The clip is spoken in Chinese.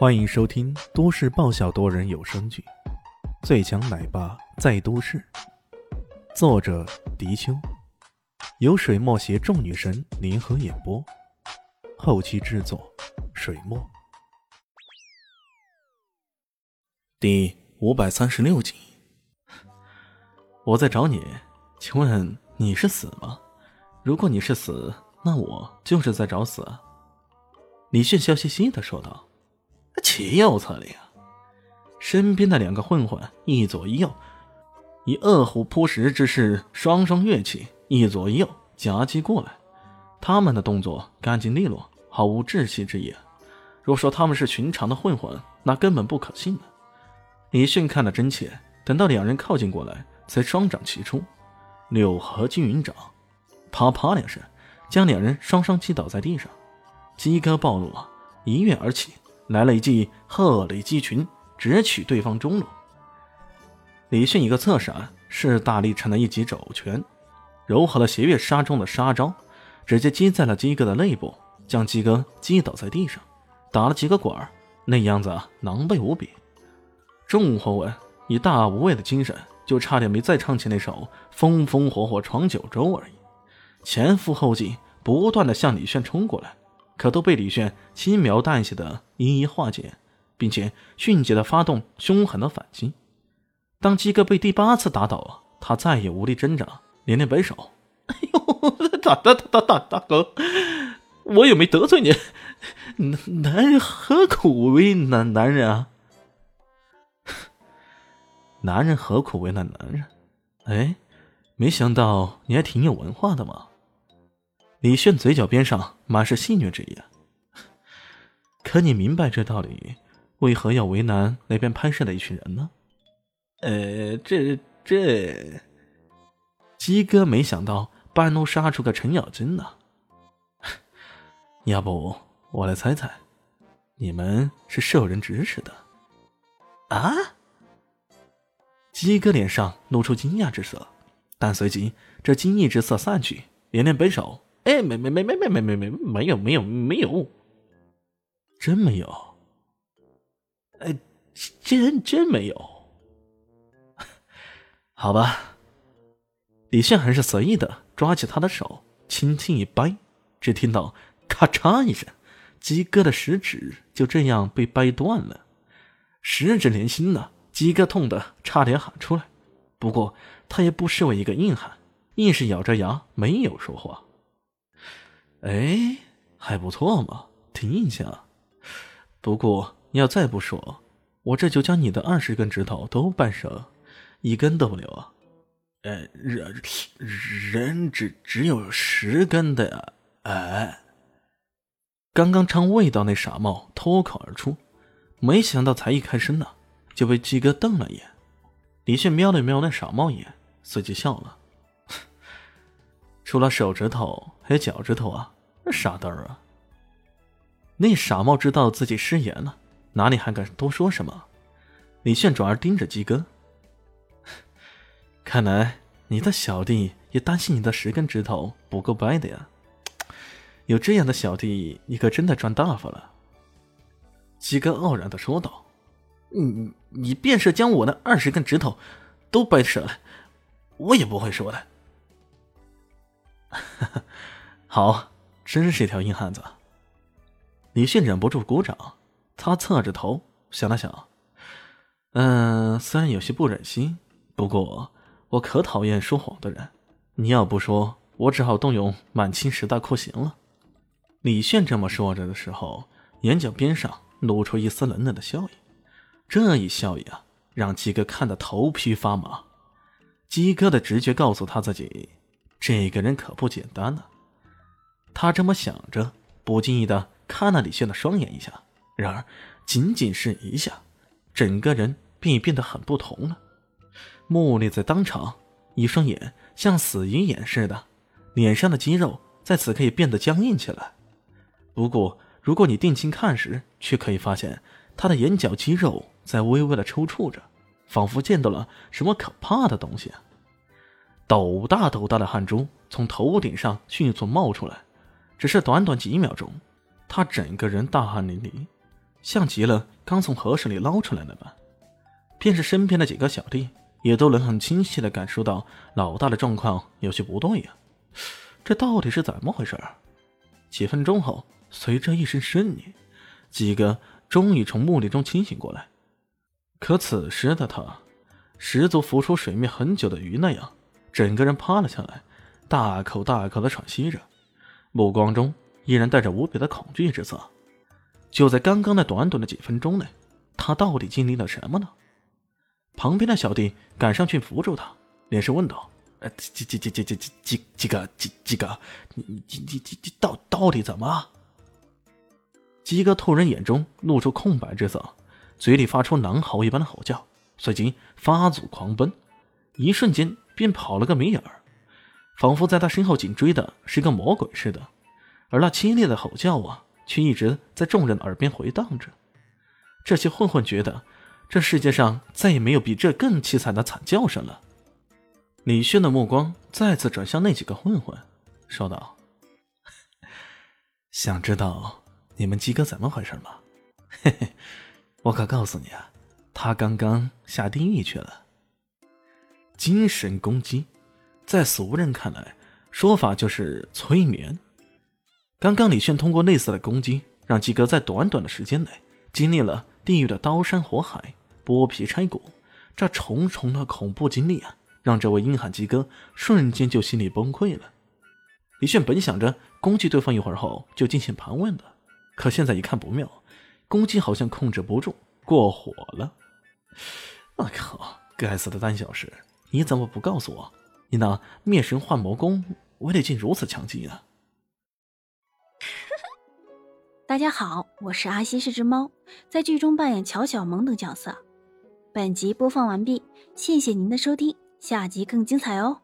欢迎收听都市爆笑多人有声剧《最强奶爸在都市》，作者：迪秋，由水墨携众女神联合演播，后期制作：水墨。第五百三十六集，我在找你，请问你是死吗？如果你是死，那我就是在找死啊。李迅笑嘻嘻的说道。岂有此理啊！身边的两个混混一左一右，以饿虎扑食之势，双双跃起，一左一右夹击过来。他们的动作干净利落，毫无窒息之意。若说他们是寻常的混混，那根本不可信呢。李迅看得真切，等到两人靠近过来，才双掌齐出，六合金云掌，啪啪两声，将两人双双击倒在地上。鸡哥暴怒了，一跃而起。来了一记鹤立鸡群，直取对方中路。李迅一个侧闪，是大力成了一记肘拳，柔和了斜月杀中的杀招，直接击在了鸡哥的肋部，将鸡哥击倒在地上，打了几个滚儿，那样子狼狈无比。众火文以大无畏的精神，就差点没再唱起那首风风火火闯九州而已，前赴后继，不断的向李炫冲过来。可都被李炫轻描淡写的一一化解，并且迅捷的发动凶狠的反击。当鸡哥被第八次打倒，他再也无力挣扎，连连摆手：“哎呦，大大大大大哥，我又没得罪你，男男人何苦为难男人啊？男人何苦为难男人？哎，没想到你还挺有文化的嘛。”李炫嘴角边上满是戏谑之意。可你明白这道理，为何要为难那边拍摄的一群人呢？呃，这这，鸡哥没想到半路杀出个程咬金呢。要不我来猜猜，你们是受人指使的？啊？鸡哥脸上露出惊讶之色，但随即这惊异之色散去，连连摆手。哎，没没没没没没没没没有没有没有，真没有。哎，真真没有。好吧，李现还是随意的抓起他的手，轻轻一掰，只听到咔嚓一声，鸡哥的食指就这样被掰断了，十指连心呢。鸡哥痛的差点喊出来，不过他也不失为一个硬汉，硬是咬着牙没有说话。哎，还不错嘛，挺硬气啊。不过你要再不说，我这就将你的二十根指头都掰折，一根都不留啊。呃，人人只只有十根的呀。哎，刚刚尝味道那傻帽脱口而出，没想到才一开声呢，就被鸡哥瞪了一眼。李炫瞄了瞄那傻帽一眼，随即笑了。除了手指头，还有脚趾头啊！傻蛋儿啊！那傻帽知道自己失言了，哪里还敢多说什么？李炫转而盯着鸡哥，看来你的小弟也担心你的十根指头不够掰的呀。有这样的小弟，你可真的赚大发了。鸡哥傲然的说道：“你你便是将我的二十根指头都掰折了，我也不会说的。”哈 哈好，真是一条硬汉子。李迅忍不住鼓掌，他侧着头想了想，嗯，虽然有些不忍心，不过我可讨厌说谎的人。你要不说，我只好动用满清十大酷刑了。李炫这么说着的时候，眼角边上露出一丝冷冷的笑意。这一笑意啊，让鸡哥看得头皮发麻。鸡哥的直觉告诉他自己。这个人可不简单呢，他这么想着，不经意的看了李炫的双眼一下，然而仅仅是一下，整个人便变得很不同了，木立在当场，一双眼像死鱼眼似的，脸上的肌肉在此刻也变得僵硬起来。不过，如果你定睛看时，却可以发现他的眼角肌肉在微微的抽搐着，仿佛见到了什么可怕的东西！斗大斗大的汗珠从头顶上迅速冒出来，只是短短几秒钟，他整个人大汗淋漓，像极了刚从河水里捞出来的般。便是身边的几个小弟，也都能很清晰的感受到老大的状况有些不对呀。这到底是怎么回事？几分钟后，随着一声呻吟，几个终于从墓地中清醒过来。可此时的他，十足浮出水面很久的鱼那样，整个人趴了下来，大口大口的喘息着，目光中依然带着无比的恐惧之色。就在刚刚那短短的几分钟内，他到底经历了什么呢？旁边的小弟赶上去扶住他，连声问道：“呃，几几几几几几几几个几几个？你你你你你到到底怎么？”鸡哥突然眼中露出空白之色。嘴里发出狼嚎一般的吼叫，随即发足狂奔，一瞬间便跑了个没影儿，仿佛在他身后紧追的是一个魔鬼似的。而那凄厉的吼叫啊，却一直在众人耳边回荡着。这些混混觉得，这世界上再也没有比这更凄惨的惨叫声了。李轩的目光再次转向那几个混混，说道：“ 想知道你们鸡哥怎么回事吗？嘿嘿。”我可告诉你啊，他刚刚下地狱去了。精神攻击，在俗人看来，说法就是催眠。刚刚李炫通过类似的攻击，让鸡哥在短短的时间内经历了地狱的刀山火海、剥皮拆骨，这重重的恐怖经历啊，让这位硬汉鸡哥瞬间就心理崩溃了。李炫本想着攻击对方一会儿后就进行盘问的，可现在一看不妙。攻击好像控制不住，过火了。我靠！该死的胆小事，你怎么不告诉我，你那灭神幻魔功我得竟如此强劲啊！大家好，我是阿西，是只猫，在剧中扮演乔小萌等角色。本集播放完毕，谢谢您的收听，下集更精彩哦。